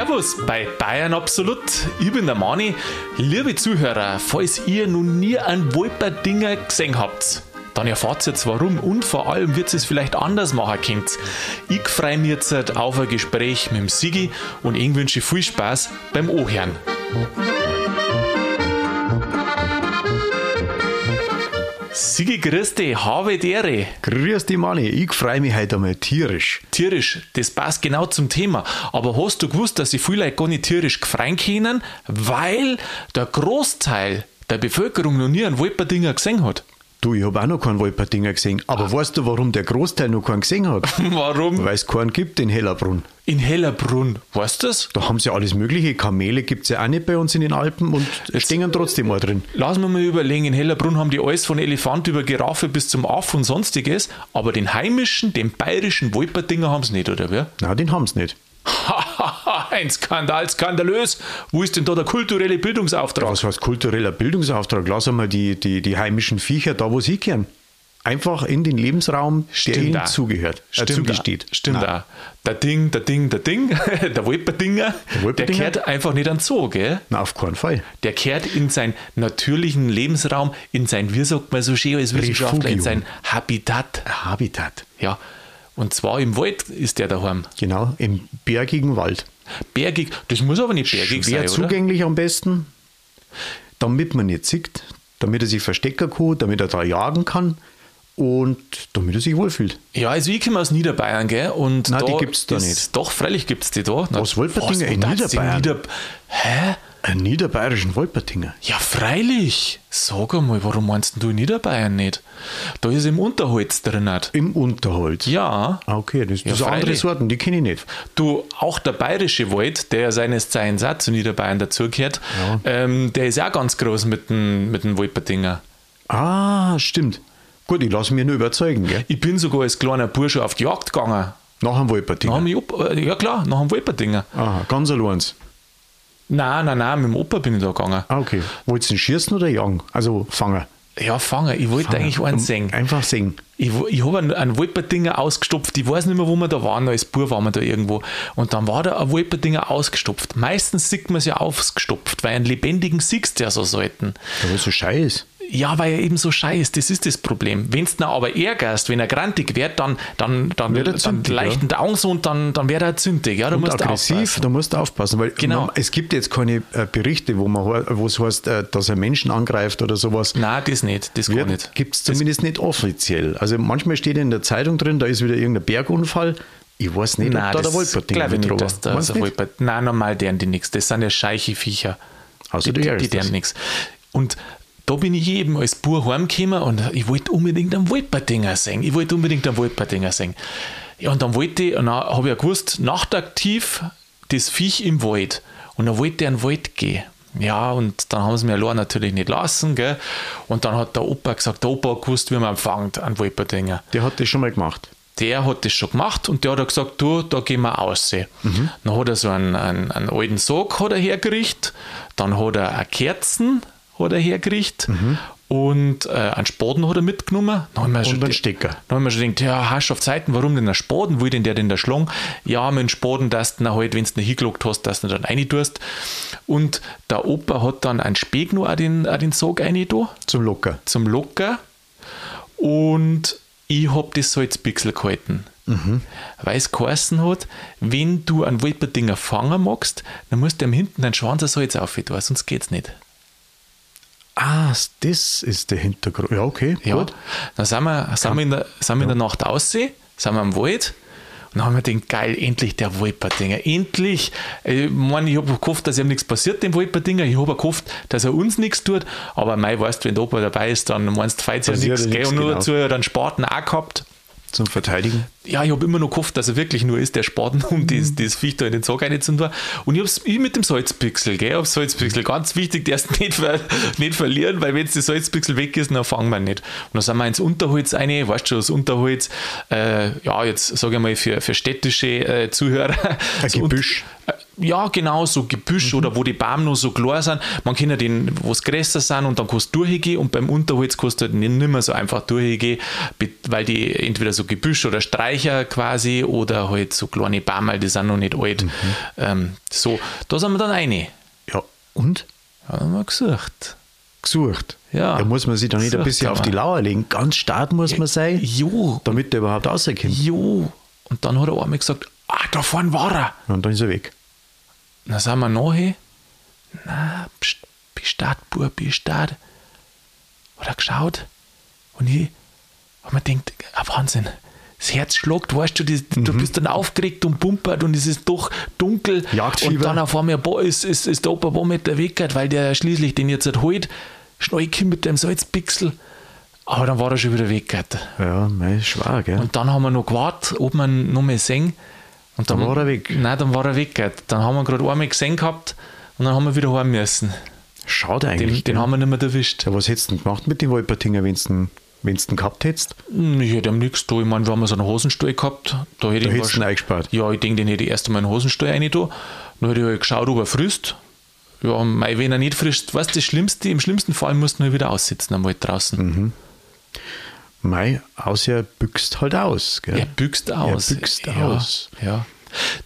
Servus bei Bayern Absolut. Ich bin der Mani. Liebe Zuhörer, falls ihr noch nie einen Wolperdinger gesehen habt, dann erfahrt ihr jetzt warum und vor allem wird es vielleicht anders machen könnt. Ich freue mich jetzt auf ein Gespräch mit dem Sigi und ich wünsche viel Spaß beim Ohren. Sigi, grüß dich, habe Ehre. Grüß dich, Manni. Ich freue mich heute einmal tierisch. Tierisch, das passt genau zum Thema. Aber hast du gewusst, dass sich viele Leute gar nicht tierisch gefreien können, weil der Großteil der Bevölkerung noch nie einen Wolperdinger gesehen hat? Du, ich habe auch noch keinen Wolperdinger gesehen. Aber ah. weißt du, warum der Großteil noch keinen gesehen hat? warum? Weil es keinen gibt in Hellerbrunn. In Hellerbrunn, weißt du das? Da haben sie alles Mögliche. Kamele gibt es ja auch nicht bei uns in den Alpen und Jetzt stehen trotzdem mal drin. Lass wir mal überlegen, in Hellerbrunn haben die alles von Elefant über Giraffe bis zum Aff und sonstiges, aber den heimischen, den bayerischen Wolperdinger haben sie nicht, oder wer? Nein, den haben sie nicht. Ein Skandal, skandalös. Wo ist denn da der kulturelle Bildungsauftrag? Was heißt kultureller Bildungsauftrag? Lass einmal die, die, die heimischen Viecher da, wo sie kehren. Einfach in den Lebensraum, Stimmt der ihnen auch. zugehört, Stimmt äh, zugesteht. Auch. Stimmt Nein. auch. Der Ding, der Ding, der Ding, der Wolperdinger, der, der kehrt einfach nicht an Zoo, gell? Na, auf keinen Fall. Der kehrt in seinen natürlichen Lebensraum, in sein, wie sagt man so schön als Wissenschaftler, Refugium. in sein Habitat. Habitat. Ja, und zwar im Wald ist der daheim. Genau, im bergigen Wald. Bergig, das muss aber nicht bergig Schwer sein, zugänglich am besten, damit man nicht sieht, damit er sich verstecken kann, damit er da jagen kann und damit er sich wohlfühlt. Ja, also ich komme aus Niederbayern, gell? Und Nein, da die gibt es da nicht. Doch, freilich gibt es die da. Was Wolpertinger in Niederbayern? Nieder Hä? Einen niederbayerischen Wolpertinger? Ja, freilich. Sag einmal, warum meinst du in Niederbayern nicht? Da ist im Unterholz drin. Im Unterholz? Ja. Ah, okay, das, das ja, sind andere Sorten, die kenne ich nicht. Du, auch der bayerische Wald, der seines Zeichens auch zu Niederbayern dazugehört, ja. ähm, der ist auch ganz groß mit dem, mit dem Wolpertinger. Ah, stimmt. Gut, ich lasse mich nur überzeugen. Gell? Ich bin sogar als kleiner Bursche auf die Jagd gegangen. Nach dem Wolperdinger? ja klar, nach dem Wolperdinger. Aha, ganz allein. Nein, nein, nein, mit dem Opa bin ich da gegangen. Ah, okay. Wolltest du ihn schießen oder jagen? Also fangen? Ja, fangen. Ich wollte eigentlich einen singen. Einfach singen. Ich, ich habe einen, einen Wolperdinger ausgestopft. Ich weiß nicht mehr, wo wir da waren. Als Bub waren wir da irgendwo. Und dann war da ein Wolperdinger ausgestopft. Meistens sieht man es ja ausgestopft, weil einen lebendigen siehst du ja so selten. Ja, was so scheiß. Ja, weil er eben so scheiß, das ist das Problem. Wenn du aber ärgerst, wenn er grantig wird, dann, dann, dann, wird er dann leichten ja. Angst und dann, dann wird er zündig. Ja, da und musst aggressiv, du aufpassen. da musst du aufpassen, weil genau. man, es gibt jetzt keine äh, Berichte, wo man wo es heißt, äh, dass er Menschen angreift oder sowas. Nein, das nicht, das gar nicht. Gibt es zumindest nicht offiziell. Also manchmal steht in der Zeitung drin, da ist wieder irgendein Bergunfall. Ich weiß nicht, Nein, ob da der Wolpert glaube ich nicht, dass da der Wolpert, Nein, normal deren die nichts. Das sind ja scheiche Viecher. Also die, die, die deren nichts. Und da bin ich eben als Bub heimgekommen und ich wollte unbedingt einen Wolperdinger singen. Ich wollte unbedingt einen Wolperdinger singen. Ja, und dann wollte ich, und dann habe ich ja gewusst, nachtaktiv das Viech im Wald. Und dann wollte ich in den Wald gehen. Ja, und dann haben sie mir allein natürlich nicht lassen, gell? Und dann hat der Opa gesagt, der Opa hat gewusst, wie man empfängt, einen Wolperdinger. Der hat das schon mal gemacht? Der hat das schon gemacht und der hat gesagt, du, da gehen wir aus. Mhm. Dann hat er so einen, einen, einen alten Sarg hat er hergerichtet, dann hat er eine Kerzen hat er hergekriegt. Mhm. Und äh, einen Spaden hat er mitgenommen. Dann haben wir und schon einen Stecker. Dann haben wir schon gedacht, ja, hast auf Zeiten, warum denn ein Spaden? Wo denn der denn da schlagen? Ja, mit dem Spaden, dass du halt, wenn du ihn hingelockt hast, dass du ihn dann rein tust. Und der Opa hat dann einen Speg noch an den, an den Sog rein da. Zum Locker. Zum Locker. Und ich habe das Salzpixel gehalten. Mhm. Weil es geheißen hat, wenn du einen Waldberdinger fangen magst, dann musst du ihm hinten einen Schwanz Salz auf tun, sonst geht es nicht. Ah, das ist der Hintergrund. Ja, okay, ja. gut. Dann sind wir, sind wir, in, der, sind wir in der Nacht aussehen, sind wir im Wald. Und dann haben wir den geil, endlich der Wolperdinger. Endlich! Ich meine, ich habe gehofft, dass ihm nichts passiert, dem Wolperdinger. Ich habe gehofft, dass er uns nichts tut. Aber mei, weißt wenn der Opa dabei ist, dann meinst du, falls ja nichts. Und nur genau. er einen Spaten auch gehabt. Zum Verteidigen? Ja, ich habe immer noch gehofft, dass er wirklich nur ist, der Spaten, um mhm. das, das Viech da in den Sog reinzutun. Und ich habe es mit dem Salzpixel, gell, auf Salzpixel. Ganz wichtig, der ist nicht, ver, nicht verlieren, weil wenn jetzt das Salzpixel weg ist, dann fangen wir nicht. Und dann sind wir ins Unterholz rein, weißt du das Unterholz, äh, ja, jetzt sage ich mal für, für städtische äh, Zuhörer. Ein Gebüsch. Äh, Ja, genau, so Gebüsch oder wo die Bäume noch so klar sind. Man kann ja den, wo es größer sind und dann kannst du durchgehen und beim Unterholz kannst du halt nicht mehr so einfach durchgehen, weil die entweder so Gebüsch oder Streicher quasi oder halt so kleine Bäume, die sind noch nicht alt. Ähm, so, da sind wir dann eine. Ja, und? Ja, haben wir gesucht. Gesucht. Ja. Da muss man sich dann nicht ein bisschen auf die. Lauer legen. Ganz stark muss man sein, Jo, damit der überhaupt rauskommt. jo. Und dann hat er einmal gesagt, ah, da vorne war er. Und dann ist er weg. Dann sind wir nachher. Na, pst, Bestadt, Bub, Bestadt. Hat er geschaut. Und ich hab mir gedacht, ah, Wahnsinn. Das Herz schlagt, weißt du, das, du bist dann aufgeregt und pumpert und es ist doch dunkel. Jagdfieber. Und dann auf einmal boah, ist, ist, ist der Opa paar Meter weg, weil der schließlich den jetzt halt holt. Schnell mit dem Salzpixel. Aber dann war er schon wieder weg. Ja, mei, schwer, gell? Und dann haben wir noch gewartet, ob ihn noch mal sehen. Und dann, Dann war er weg. Nein, dann war er weg. Dann haben wir gerade einmal gesehen gehabt und dann haben wir wieder heim müssen. Schade Den, eigentlich. den gell? haben wir nicht mehr erwischt. ja, was hättest du denn gemacht mit den Wolpertinger, wenn du wenn du gehabt hättest? Hm, Ich hätte am nichts da. Ich meine, wir haben so einen Hosenstall gehabt. Da hätte Da ich hättest du eingespart. Ja, ich denke, den hätte ich erst einmal in den Hosenstall rein da. Dann hätte ich halt geschaut, ob er frisst. Ja, mei, wenn er nicht frisst, weißt du, das Schlimmste, im schlimmsten Fall musst du ihn wieder aussitzen einmal draußen. Mhm. Mei, außer er büchst halt aus. Gell? Er büchst aus. Er büchst ja, aus. Ja.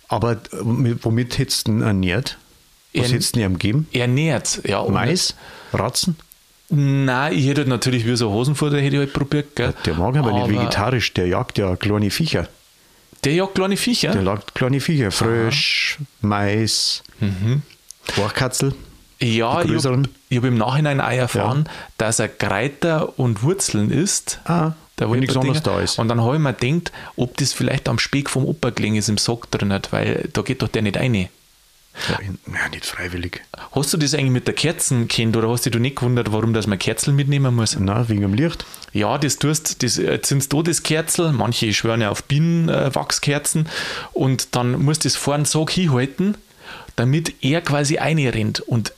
Aber äh, mit- womit hättest du ihn ernährt? Was Er- hättest du ihm gegeben? Er nährt. Ja, Mais? Ratzen? Nein, ich hätte natürlich wie so Hosenfutter hätte ich halt probiert. Gell? Der mag aber, nicht vegetarisch, der jagt ja kleine Viecher. Der jagt kleine Viecher. Der jagt kleine Viecher. Frösch, Mais, Mhm. Borchkatzel. Ja, ich habe hab im Nachhinein auch erfahren, dass er Kräuter und Wurzeln isst. Ah, Der wenn nichts anderes da ist. Und dann habe ich mir gedacht, ob das vielleicht am Speck vom Opa gelegen ist im Sack drin hat, weil da geht doch der nicht rein. Ja, ja, nicht freiwillig. Hast du das eigentlich mit der Kerzen kennt oder hast du dich nicht gewundert, warum dass man Kerzen mitnehmen muss? Na, wegen dem Licht. Ja, das tust, das äh, sind Todeskerzel, manche schwören ja auf Bienenwachskerzen und dann musst du das vorne so hinhalten, damit er quasi reinrennt und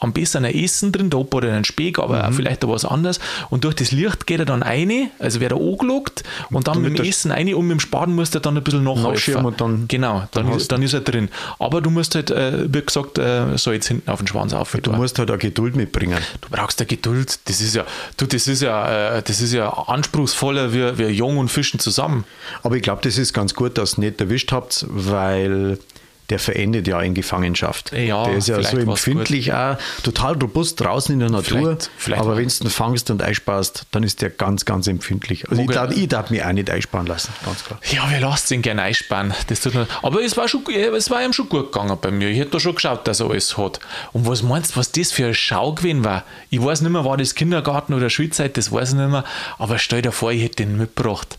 am besten ein Essen drin, da oben oder einen Speck, aber Mhm. vielleicht auch was anderes. Und durch das Licht geht er dann rein, also wird er angelockt und dann Damit mit dem Essen rein und mit dem Spaten musst du dann ein bisschen nachhelfen. Und dann- genau, dann, dann ist, dann ist er drin. Aber du musst halt, äh, wie gesagt, äh, so jetzt hinten auf den Schwanz auf. Du musst halt auch Geduld mitbringen. Du brauchst ja Geduld. Das ist ja, du, das ist ja, äh, das ist ja anspruchsvoller wie, wie Jung und Fischen zusammen. Aber ich glaube, das ist ganz gut, dass ihr nicht erwischt habt, weil der verendet ja in Gefangenschaft. Ja, der ist ja so empfindlich auch, total robust draußen in der Natur. Vielleicht- vielleicht aber wenn du ihn fangst und einsparst, dann ist der ganz, ganz empfindlich. Also ich Mag er- darf, ich darf mich auch nicht einsparen lassen, ganz klar. Ja, wir lassen ihn gerne einspannen. Das tut aber es war, schon, es war ihm schon gut gegangen bei mir. Ich hätte da schon geschaut, dass er alles hat. Und was meinst du, was das für ein Schau gewesen war? Ich weiß nicht mehr, war das Kindergarten oder Schulzeit, das weiß ich nicht mehr. Aber stell dir vor, ich hätte den mitgebracht.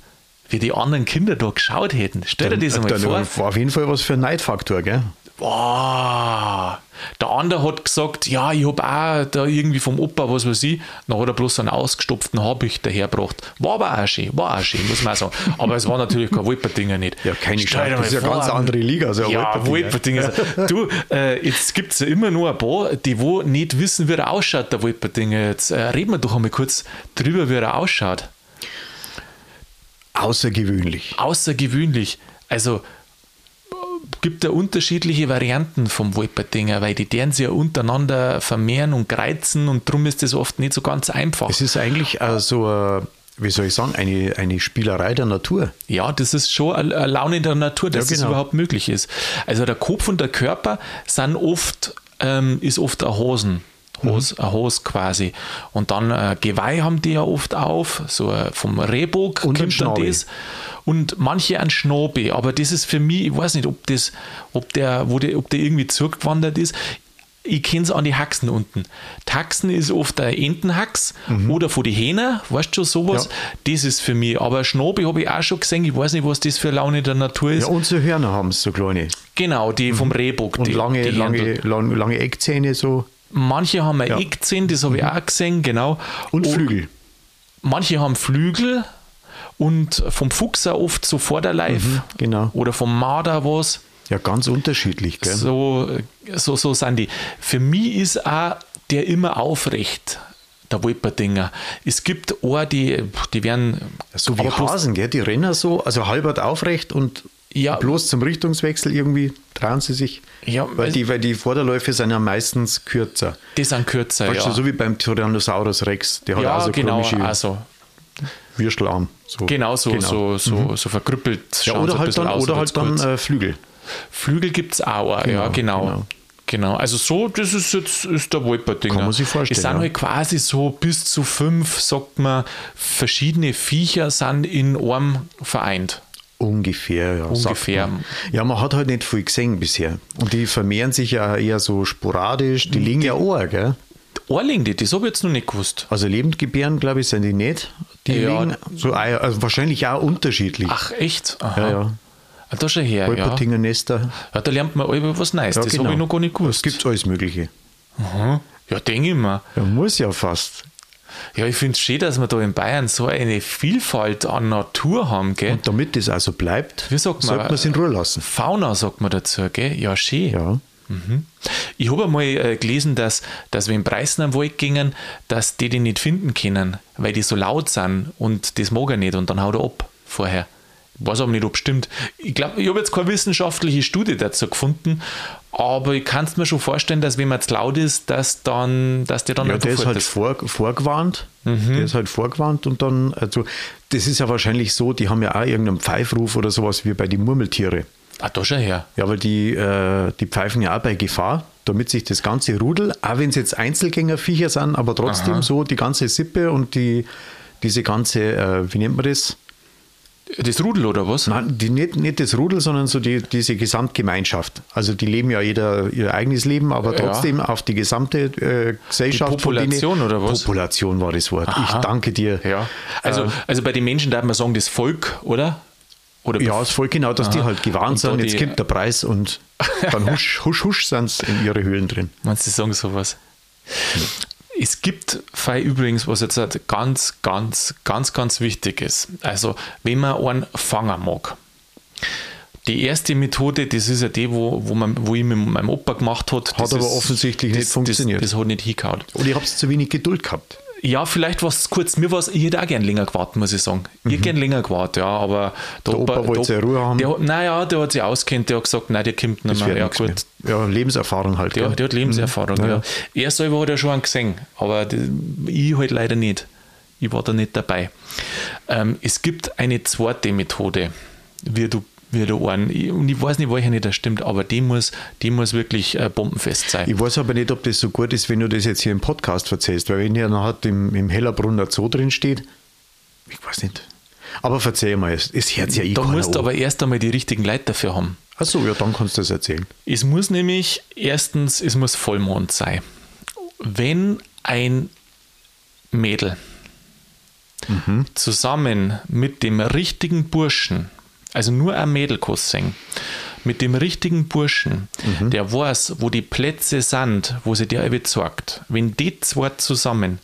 Wie die anderen Kinder da geschaut hätten. Stell dir das einmal vor. war auf jeden Fall was für ein Neidfaktor, gell? Boah. Der andere hat gesagt, ja, ich habe auch da irgendwie vom Opa, was weiß ich, dann hat er bloß einen ausgestopften Habicht dahergebracht. War aber auch schön, war auch schön, muss man auch sagen. Aber es war natürlich kein Wolperdinger nicht. Ja, keine Stell dir das ist ja eine ganz andere Liga. Also ja, Wolpertinger. Wolperdinger. Du, äh, jetzt gibt es ja immer nur ein paar, die wo nicht wissen, wie er ausschaut, der Wolperdinger. Jetzt äh, reden wir doch einmal kurz drüber, wie er ausschaut. Außergewöhnlich. außergewöhnlich. Also gibt ja unterschiedliche Varianten vom Wolperdinger, weil die deren sich ja untereinander vermehren und kreizen und darum ist das oft nicht so ganz einfach. Es ist eigentlich so, eine, wie soll ich sagen, eine, eine Spielerei der Natur. Ja, das ist schon eine Laune der Natur, dass Ja, das genau. überhaupt möglich ist. Also der Kopf und der Körper sind oft, ähm, ist oft ein Hosen. Hose, Mhm. ein Hose quasi. Und dann äh, Geweih haben die ja oft auf, so äh, vom Rehbock Und kommt dann das. Und manche ein Schnabel, aber das ist für mich, ich weiß nicht, ob das, ob der, wo der, ob der irgendwie zurückgewandert ist. Ich kenne es an die Haxen unten. Die Haxen ist oft ein Entenhax oder von die Hähner, weißt du schon sowas? Mhm. Ja. Das ist für mich. Aber Schnabel habe ich auch schon gesehen. Ich weiß nicht, was das für Laune der Natur ist. Ja, unsere Hörner haben es so kleine. Genau, die vom Rehbock. Und die, lange, die lange, lange, lange Eckzähne so. Manche haben ein Ja. Eckzähne, das habe ich auch gesehen, genau. Und Flügel. Manche haben Flügel und vom Fuchs auch oft so Vorderleif genau. oder vom Marder was. Ja, ganz unterschiedlich, gell? So, so, so sind die. Für mich ist auch der immer aufrecht, der Wolperdinger. Es gibt auch die, die werden So wie Hasen, gell? Die rennen so, also halbert aufrecht und Ja. Bloß zum Richtungswechsel irgendwie trauen sie sich. Ja, weil, weil- die, weil die Vorderläufe sind ja meistens kürzer. Die sind kürzer, Weißt ja. du, so wie beim Tyrannosaurus Rex. Der hat ja, auch so genau, komische also Würstelarm. So. genau so, so, so, so verkrüppelt. Ja, oder halt dann, aus, oder halt dann äh, Flügel. Flügel gibt es auch, ja, Genau, genau. genau. Genau, also so, das ist jetzt ist der Wolperdinger. Kann man sich vorstellen, Es sind ja. halt quasi so bis zu fünf, sagt man, verschiedene Viecher sind in einem vereint. Ungefähr, ja. Ungefähr. Man. Ja, man hat halt nicht viel gesehen bisher. Und die vermehren sich ja eher so sporadisch. Die liegen ja auch, gell? Orlingde, das habe ich jetzt noch nicht gewusst. Also lebend gebären, glaube ich, sind die nicht. Die Ja. liegen so Eier, also wahrscheinlich auch unterschiedlich. Ach, echt? Aha. ja, ja. Ah, da schon her, ja. Wolpertinger Nester. ja. Da lernt man über was Neues. Ja, das genau. habe ich noch gar nicht Es gewusst. gibt alles Mögliche. Aha. Ja, denke ich mir. Ja, muss ja fast. Ja, ich finde es schön, dass wir da in Bayern so eine Vielfalt an Natur haben, gell? Und damit das also bleibt, Wie sagt man? sollte man es in Ruhe lassen. Fauna sagt man dazu, gell? Ja, schön. Ja. Mhm. Ich habe einmal äh, gelesen, dass, dass wenn Preisen am Wald gingen, dass die die nicht finden können, weil die so laut sind und das mag er nicht und dann haut er ab vorher. Ich weiß aber nicht, ob stimmt. Ich glaube, ich habe jetzt keine wissenschaftliche Studie dazu gefunden, aber ich kann es mir schon vorstellen, dass wenn man zu laut ist, dass, dann, dass der dann Ja, der ist halt vor, vorgewarnt. Der ist halt vorgewarnt und dann, also das ist ja wahrscheinlich so, die haben ja auch irgendeinen Pfeifruf oder sowas wie bei den Murmeltiere. Ah, da schon her. Ja, weil die, äh, die pfeifen ja auch bei Gefahr, damit sich das ganze Rudel, auch wenn es jetzt Einzelgängerviecher sind, aber trotzdem Aha. so die ganze Sippe und die, diese ganze, äh, wie nennt man das? Das Rudel oder was? Nein, die, nicht, nicht das Rudel, sondern so die, diese Gesamtgemeinschaft. Also die leben ja jeder ihr eigenes Leben, aber Ja. trotzdem auf die gesamte äh, Gesellschaft. Die Population denen- oder was? Population war das Wort. Aha. Ich danke dir. Ja. Also, Ähm, also bei den Menschen darf man sagen, das Volk, oder? Oder ja, ist voll genau, dass die Aha. halt gewarnt sind, jetzt die- kommt der Preis und dann husch, husch, husch sind sie in ihre Höhlen drin. Meinst du, die sagen sowas? Es gibt Fall übrigens, was jetzt halt ganz, ganz, ganz, ganz wichtig ist. Also, wenn man einen fangen mag. Die erste Methode, das ist ja die, wo, wo, man, wo ich mit meinem Opa gemacht hat. Hat aber offensichtlich nicht funktioniert. Das, das hat nicht hingehauen. Oder ihr habt zu wenig Geduld gehabt. Ja, vielleicht war es kurz. Mir war es, ich hätte auch gern länger gewartet, muss ich sagen. Ich hätte gern länger gewartet, ja, aber Der Opa wollte seine Ruhe haben. Der, naja, der hat sich auskennt, der hat gesagt, nein, der kommt nicht mehr. Ja, gut. mehr. Ja, Lebenserfahrung halt. Der, der hat Lebenserfahrung, Mhm. ja. Ja. Er selber hat ja schon einen gesehen, aber ich halt leider nicht. Ich war da nicht dabei. Ähm, es gibt eine zweite Methode, wie du, wie du einen, und ich weiß nicht, welche nicht das stimmt, aber die muss, die muss wirklich äh, bombenfest sein. Ich weiß aber nicht, ob das so gut ist, wenn du das jetzt hier im Podcast erzählst, weil wenn ja nachher im, im Hellerbrunner Zoo drin steht, ich weiß nicht. Aber verzeih mal, es, hört ja eh da musst du aber erst einmal die richtigen Leute dafür haben. Ach so, ja, dann kannst du das erzählen. Es muss nämlich, erstens, es muss Vollmond sein. Wenn ein Mädel zusammen mit dem richtigen Burschen, also nur ein Mädelkuss singen, mit dem richtigen Burschen, der weiß, wo die Plätze sind, wo sie dir besorgt, wenn die zwei zusammen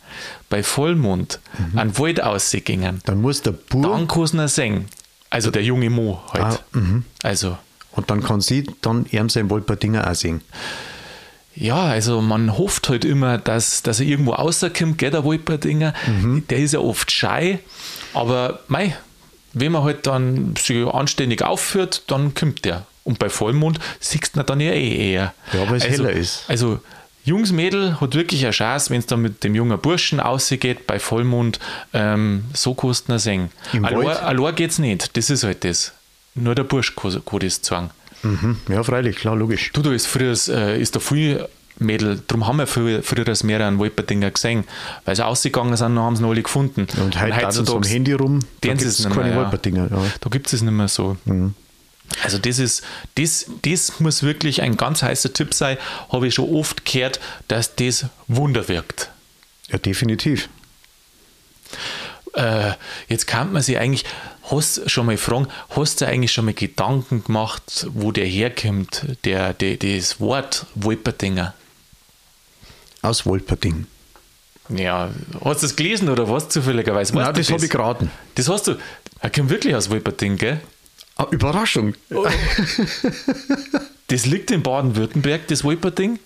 bei Vollmond an den Wald ausgingen, Dann muss der Bur dann kann sie singen. Also der junge Mo halt. Ah, also und dann kann sie dann ihm sein Wolperdinger auch singen. Ja, also man hofft halt immer, dass, dass er irgendwo rauskommt, gell, der Wolperdinger. Der ist ja oft schei, aber mei, wenn man halt dann sich anständig aufführt, dann kommt der. Und bei Vollmond siehst du dann ja eh eher. Ja, weil es also, heller ist. Also, Jungs Mädel hat wirklich eine Chance, wenn es dann mit dem jungen Burschen ausgeht, bei Vollmond, ähm, so kannst du ihn singen. Im Allein, allein geht's nicht, das ist halt das. Nur der Bursch kann, kann das sagen. Mhm. Ja, freilich, klar, logisch. Du, da ist früher äh, ist da viel Mädel, darum haben wir früher, früher das mehr an Wolperdinger gesehen, weil sie ausgegangen sind, dann haben sie noch alle gefunden. Und heute hat so am Handy rum, da gibt es keine mehr. Wolperdinger. Ja. Da gibt es nicht mehr so. Also das ist, das, das muss wirklich ein ganz heißer Tipp sein, habe ich schon oft gehört, dass das Wunder wirkt. ja, definitiv. Äh, jetzt kann man sich eigentlich, hast schon mal fragen, hast du eigentlich schon mal Gedanken gemacht, wo der herkommt, der, der, das Wort Wolperdinger? Aus Wolperding. Ja, hast du das gelesen oder was zufälligerweise? Weißt Nein, das habe ich geraten. Das hast du. Er kommt wirklich aus Wolperding, gell? Ah, Überraschung. Das liegt in Baden-Württemberg, das Wolperding.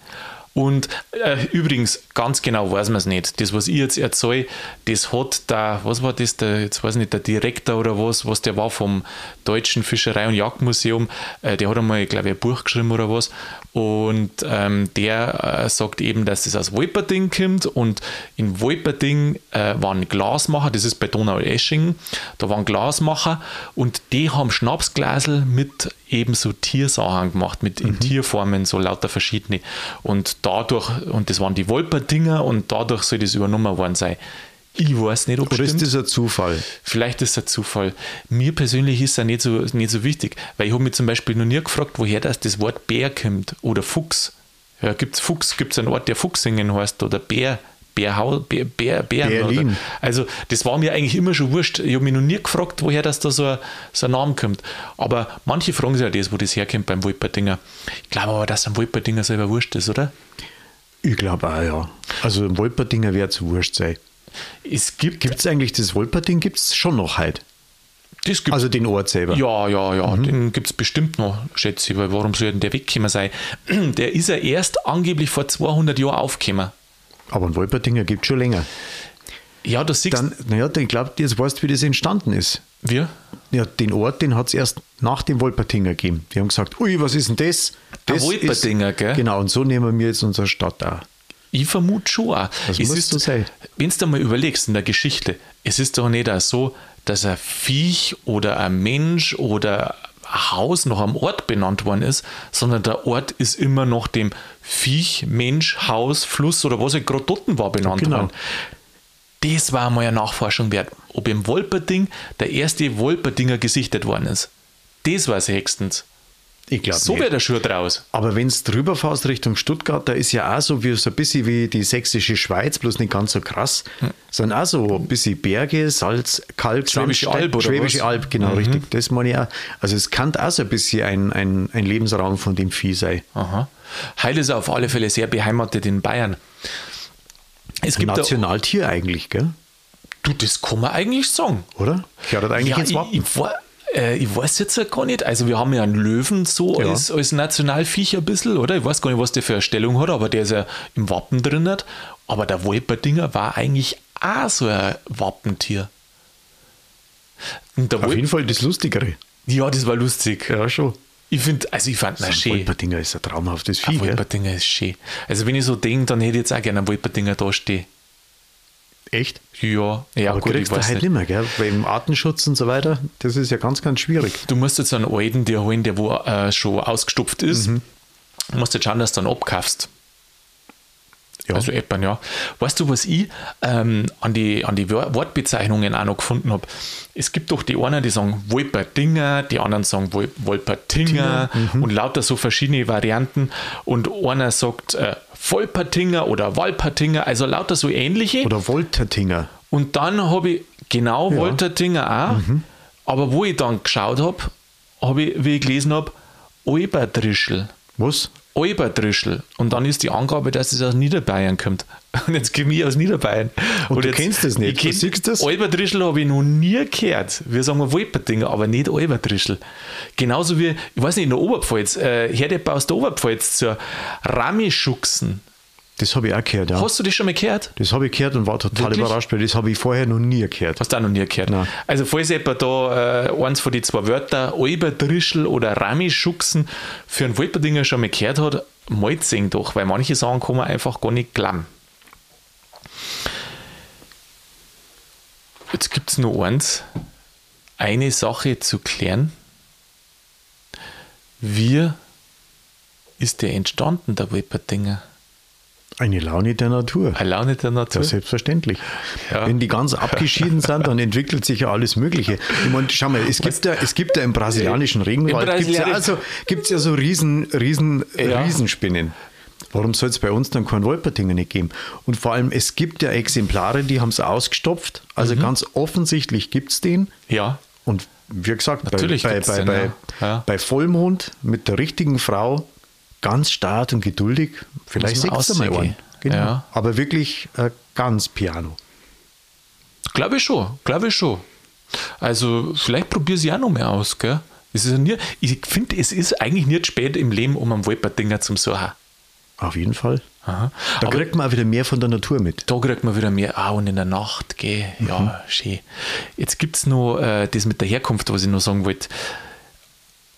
Und äh, übrigens, ganz genau weiß man es nicht. Das, was ich jetzt erzähle, das hat da, was war das, der, jetzt weiß ich nicht, der Direktor oder was, was der war vom Deutschen Fischerei- und Jagdmuseum, äh, der hat einmal, glaube ich, ein Buch geschrieben oder was. Und ähm, der äh, sagt eben, dass das aus Wolperding kommt und in Wolperding äh, waren Glasmacher, das ist bei Donau-Eschingen, da waren Glasmacher und die haben Schnapsglasel mit eben so Tiersachen gemacht, mit in Tierformen, so lauter verschiedene. Und dadurch, und das waren die Wolperdinger und dadurch soll das übernommen worden sein. Ich weiß nicht, ob Oder stimmt. ist das ein Zufall? Vielleicht ist es ein Zufall. Mir persönlich ist es nicht so, nicht so wichtig, weil ich habe mich zum Beispiel noch nie gefragt, woher das, das Wort Bär kommt oder Fuchs. Ja, gibt es Fuchs, gibt es einen Ort, der Fuchsingen heißt oder Bär, Bärhau, Bär, Bär, Bären Berlin. Oder, also das war mir eigentlich immer schon wurscht. Ich habe mich noch nie gefragt, woher das da so, ein- so ein Name kommt. Aber manche fragen sich ja das, wo das herkommt beim Wolperdinger. Ich glaube aber, dass ein Wolperdinger selber wurscht ist, oder? Ich glaube auch, ja. Also ein Wolperdinger wird zu wurscht sein. Es gibt, Gibt es eigentlich das Wolperding? Gibt es schon noch das gibt Also den Ort selber. Ja, ja, ja, den gibt es bestimmt noch, schätze ich, weil warum soll denn der weggekommen sein? Der ist ja erst angeblich vor 200 Jahren aufgekommen. Aber ein Wolperdinger gibt es schon länger. Ja, das siehst Dann, naja, ich glaube, jetzt weißt du, wie das entstanden ist. wir. Ja, den Ort, den hat es erst nach dem Wolpertinger gegeben. Die haben gesagt, ui, was ist denn das? Ein das Wolpertinger, ist, gell? Genau, und so nehmen wir jetzt unsere Stadt auch. Ich vermute schon auch. Das es muss ist, so sein. Wenn du dir mal überlegst in der Geschichte, es ist doch nicht auch so, dass ein Viech oder ein Mensch oder ein Haus nach einem Ort benannt worden ist, sondern der Ort ist immer nach dem Viech, Mensch, Haus, Fluss oder was er gerade dort war benannt Genau. worden. Das war mal eine Nachforschung wert, ob im Wolperding der erste Wolperdinger gesichtet worden ist. Das war es höchstens. Ich glaube So wäre der Schuh draus. Aber wenn es drüber fährst Richtung Stuttgart, da ist ja auch so wie so ein bisschen wie die sächsische Schweiz, bloß nicht ganz so krass. Sind auch so ein bisschen Berge, Salz, Kalk, Schwäbische Sandstein- Alb oder Schwäbische was? Alb, genau, richtig. Das meine ich auch. Also es kann auch so ein bisschen ein, ein, ein Lebensraum von dem Vieh sein. Aha. Heil ist auf alle Fälle sehr beheimatet in Bayern. Es gibt Nationaltier eigentlich, gell? du, das kann man eigentlich sagen. Oder? Gehört das eigentlich ja, ins ich, Wappen. ich, wa- äh, ich weiß jetzt ja gar nicht. Also, wir haben ja einen Löwen so Ja. als, als Nationalviech ein bisschen, oder? Ich weiß gar nicht, was der für eine Stellung hat, aber der ist ja im Wappen drin. Hat. Aber der Wolperdinger war eigentlich auch so ein Wappentier. Auf Wolp jeden Fall das Lustigere. ja, das war lustig. Ja, schon. Ich finde, also ich fand ihn So ein schön. Wolperdinger ist ein traumhaftes Ein Vieh, gell? Wolperdinger ist schön. Also, wenn ich so denke, dann hätte ich jetzt auch gerne einen Wolperdinger da stehen. Echt? Ja, ja Aber gut, ich kriegst du weiß halt nicht. mehr, gell? Weil im Artenschutz und so weiter, das ist ja ganz, ganz schwierig. Du musst jetzt einen alten dir holen, der wo äh, schon ausgestopft ist. Mhm. Du musst jetzt schauen, dass du dann abkaufst. Ja. Also etwa, ja. Weißt du, was ich ähm, an, die, an die Wor- Wortbezeichnungen auch noch gefunden habe? Es gibt doch die einen, die sagen Wolperdinger, die anderen sagen Wol Wolpertinger Mhm. und lauter so verschiedene Varianten. Und einer sagt äh, Volpertinger oder Walpertinger, also lauter so ähnliche. Oder Woltertinger. Und dann habe ich genau Ja. Mhm. Woltertinger auch, aber wo ich dann geschaut habe, habe ich, wie ich gelesen habe, Alberdrischl. Was? Alberdrischl. Und dann ist die Angabe, dass es aus Niederbayern kommt. Und jetzt komme ich aus Niederbayern. Und du jetzt, kennst das nicht. Ich kenn, Du siehst das? Alberdrischl habe ich noch nie gehört. Wir sagen Wolperdinger, aber nicht Alberdrischl. Genauso wie, ich weiß nicht, in der Oberpfalz, äh, Herdep aus der Oberpfalz zur Ramischuxen. Das habe ich auch gehört, ja. Hast du das schon mal gehört? Das habe ich gehört und war total Wirklich? überrascht, weil das habe ich vorher noch nie gehört. Hast du auch noch nie gehört? Nein. Also, falls jemand da äh, eins von den zwei Wörtern Alberdrischl oder Ramischuxen für einen Wolperdinger schon mal gehört hat, malt doch, weil manche Sachen kann man einfach gar nicht glauben. Jetzt gibt es noch eins, eine Sache zu klären. Wie ist der entstanden, der Wolperdinger? Eine Laune der Natur. Eine Laune der Natur? Ja, selbstverständlich. Ja. Wenn die ganz abgeschieden sind, dann entwickelt sich ja alles Mögliche. Ich meine, schau mal, es gibt ja, es gibt ja im brasilianischen Regenwald Im gibt's ja, also, gibt's ja so riesen, riesen Ja. Riesenspinnen. Warum soll es bei uns dann keinen Wolpertinger nicht geben? Und vor allem, es gibt ja Exemplare, die haben es ausgestopft. Mhm. Also ganz offensichtlich gibt es den. Ja, Und wie gesagt, Natürlich bei, bei, den, bei, ja. Bei Vollmond mit der richtigen Frau ganz stark und geduldig, vielleicht sechs mal einen. Genau. Ja. Aber wirklich äh, ganz piano. Glaube ich schon, glaube ich schon. Also vielleicht probiere ich auch noch mehr aus, gell? Es ist nie, ich finde, es ist eigentlich nicht spät im Leben, um einen Wolperdinger zum Suchen. Auf jeden Fall. Aha. Da Aber kriegt man auch wieder mehr von der Natur mit. da kriegt man wieder mehr, ah, und in der Nacht, geh, ja, schön. Jetzt gibt es noch äh, das mit der Herkunft, was ich noch sagen wollte.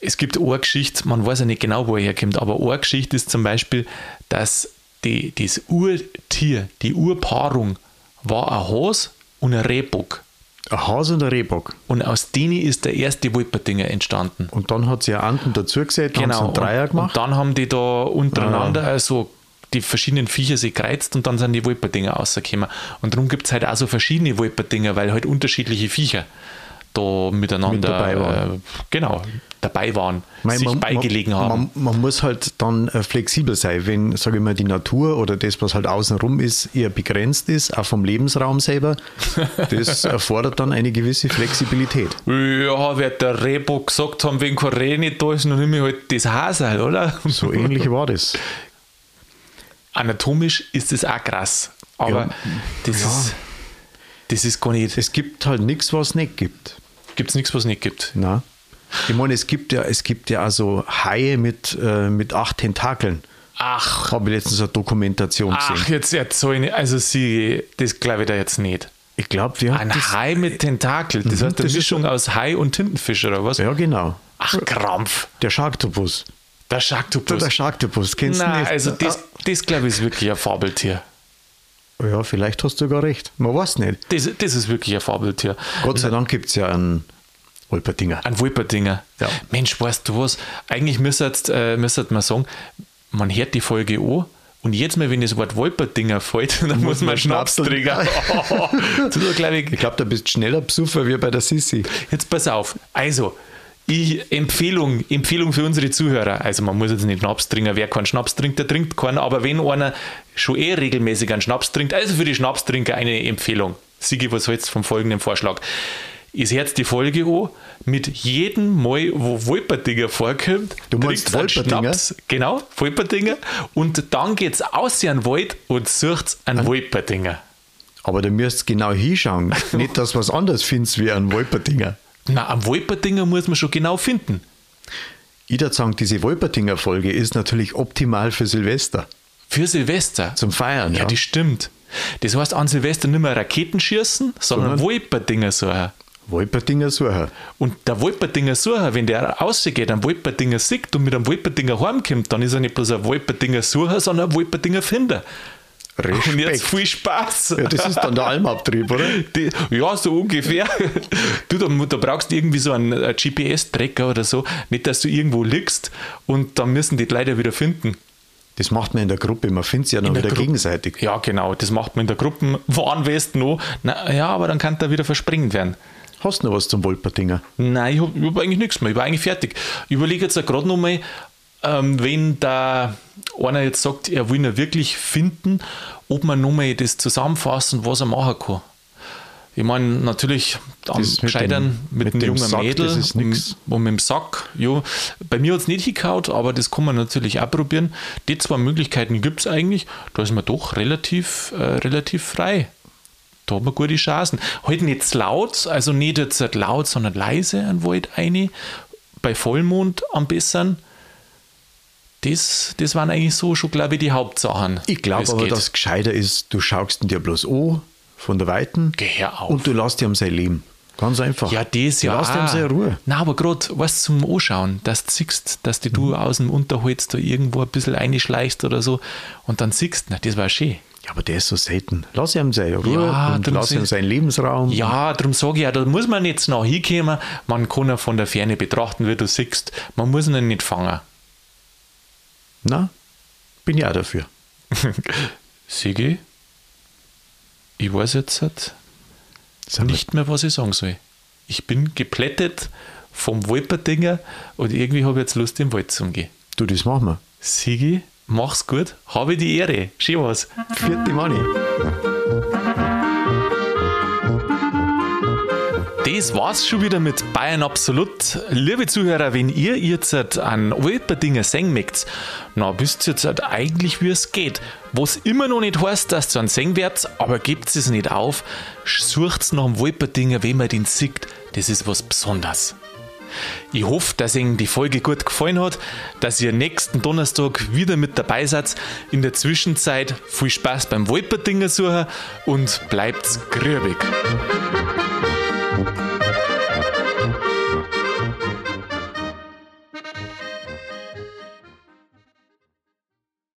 Es gibt eine Geschichte, man weiß ja nicht genau, wo er herkommt, aber eine Geschichte ist zum Beispiel, dass die, das Urtier, die Urpaarung, war ein Hase und ein Rehbock. Ein Hase und ein Rehbock. Und aus denen ist der erste Wolperdinger entstanden. Und dann hat sie ja Anten dazu gesetzt, haben sie einen Dreier gemacht. und dann haben die da untereinander also die verschiedenen Viecher sich gereizt und dann sind die Wolperdinger rausgekommen. Und darum gibt es halt auch so verschiedene Wolperdinger, weil halt unterschiedliche Viecher da miteinander Mit dabei waren. Äh, genau, dabei waren, Mei, sich beigelegen haben. Man, man muss halt dann äh, flexibel sein, wenn, sage ich mal, die Natur oder das, was halt außenrum ist, eher begrenzt ist, auch vom Lebensraum selber. Das erfordert dann eine gewisse Flexibilität. ja, wird der Rehbock gesagt haben, wenn kein Reh nicht da ist, dann nimm ich halt das Hasel, oder? So ähnlich war das. Anatomisch ist das auch krass. Aber Ja, das, ja. Ist, das ist gar nicht. Es gibt halt nichts, was es nicht gibt. Gibt es nichts, was es nicht gibt. Na? Ich meine, es gibt ja, es gibt ja also Haie mit, äh, mit acht Tentakeln. Ach, Habe ich letztens eine Dokumentation ach, gesehen. jetzt erzähl ich, also sie, das glaube ich da jetzt nicht. Ich glaube, wir haben Ein das. Hai mit Tentakel, das heißt eine das Mischung aus Hai und Tintenfisch oder was? Ja, genau. Ach, Krampf. Der Sharktopus. Der Sharktopus. Der Sharktopus, kennst du nicht? also das, das glaube ich ist wirklich ein Fabeltier. Ja, vielleicht hast du sogar recht. Man weiß nicht. Das, das ist wirklich ein Fabeltier. Gott sei Dank gibt es ja einen Wolperdinger. Ein Wolperdinger. Ja. Mensch, weißt du was? Eigentlich müsste äh, man sagen, man hört die Folge an und jetzt mal, wenn das Wort Wolperdinger fällt, dann muss man man Schnaps trinken. glaube ich, Ich glaube, da bist schneller Besucher wie bei der Sissi. Jetzt pass auf. Also, ich, Empfehlung, Empfehlung für unsere Zuhörer. Also, man muss jetzt nicht Schnaps trinken. Wer keinen Schnaps trinkt, der trinkt keinen. Aber wenn einer schon eh regelmäßig einen Schnaps trinkt, also für die Schnapstrinker eine Empfehlung. Sigi, was hältst du vom folgenden Vorschlag? Ist jetzt die Folge an, mit jedem Mal, wo Wolperdinger vorkommt, Du meinst einen Wolperdinger? Schnaps. Genau, Wolperdinger. Und dann geht's aus in den Wald und sucht einen Wolperdinger. Aber du müsst genau hinschauen. nicht, dass du was anderes findest wie ein Wolperdinger. Na, einen Wolperdinger muss man schon genau finden. Ich würde sagen, diese Wolperdinger-Folge ist natürlich optimal für Silvester. Für Silvester. Zum Feiern, Ja, ja. das stimmt. Das heißt, an Silvester nicht mehr Raketen schießen, sondern Sondern- Wolperdinger suchen. Wolperdinger suchen. Und der Wolperdinger Sucher, wenn der rausgeht, einen Wolperdinger sieht und mit einem Wolperdinger heimkommt, dann ist er nicht bloß ein Wolperdinger Sucher, sondern ein Wolperdinger Finder. Und jetzt Respekt. viel Spaß. Ja, das ist dann der Almabtrieb, oder? Die, ja, so ungefähr. Du, da, da brauchst du irgendwie so einen, äh, GPS-Tracker oder so, nicht, dass du irgendwo liegst und dann müssen die Leute wieder finden. Das macht man in der Gruppe. Man findet es ja dann wieder Gruppe. gegenseitig. Ja, genau, das macht man in der Gruppe. Warnwest noch. Na, ja, aber dann kann der wieder versprengt werden. Hast du noch was zum Wolperdinger? Nein, ich habe hab eigentlich nichts mehr. Ich war eigentlich fertig. Ich überlege jetzt gerade noch mal, ähm, wenn da einer jetzt sagt, er will ihn wirklich finden, ob man noch mal das zusammenfassen, was er machen kann. Ich meine, natürlich am Das mit Gescheitern dem- mit, mit dem dem jungen Sack, Mädel das ist nix. Und, und mit dem Sack. Ja, bei mir hat es nicht hingehauen, aber das kann man natürlich auch probieren. Die zwei Möglichkeiten gibt es eigentlich. Da ist man doch relativ, äh, relativ frei. Da hat man gute Chancen. Halt nicht laut, also nicht jetzt laut, sondern leise an Wald eine. Bei Vollmond am besten. Das, das waren eigentlich so schon, glaube ich, die Hauptsachen. Ich glaube es aber, geht. dass gescheiter ist, du schaust ihn dir bloß an, von der Weiten, Geh her auf. und du lässt ihm sein Leben. Ganz einfach. Ja, das du ja. Lass ihm auch. seine Ruhe. Nein, aber gerade was zum Anschauen, dass du siehst, dass die Mhm. du aus dem Unterholz da irgendwo ein bisschen einschleichst oder so und dann siehst, na, das war schön. Ja, aber der ist so selten. Lass ihm seine Ruhe Ja, und lass ihm seinen Lebensraum. Ja, darum sage ich ja, da muss man jetzt noch hinkommen, man kann ihn von der Ferne betrachten, wie du siehst, man muss ihn nicht fangen. Na, bin ja dafür. Sigi, ich weiß jetzt halt nicht mehr, was ich sagen soll. Ich bin geplättet vom Wolperdinger und irgendwie habe ich jetzt Lust, im Wald zu gehen. Du, das machen wir. Sigi, mach's gut, habe die Ehre. Schön was. Vierte Money. Das war's schon wieder mit Bayern Absolut. Liebe Zuhörer, wenn ihr jetzt an Wolperdinger singen mögt, na wisst ihr jetzt halt eigentlich, wie es geht. Was immer noch nicht heißt, dass ihr einen singen werdet, aber gebt es nicht auf. Sucht nach dem Wolperdinger, wenn man den sieht. Das ist was Besonderes. Ich hoffe, dass Ihnen die Folge gut gefallen hat, dass ihr nächsten Donnerstag wieder mit dabei seid. In der Zwischenzeit viel Spaß beim Wolperdinger suchen und bleibt grübig.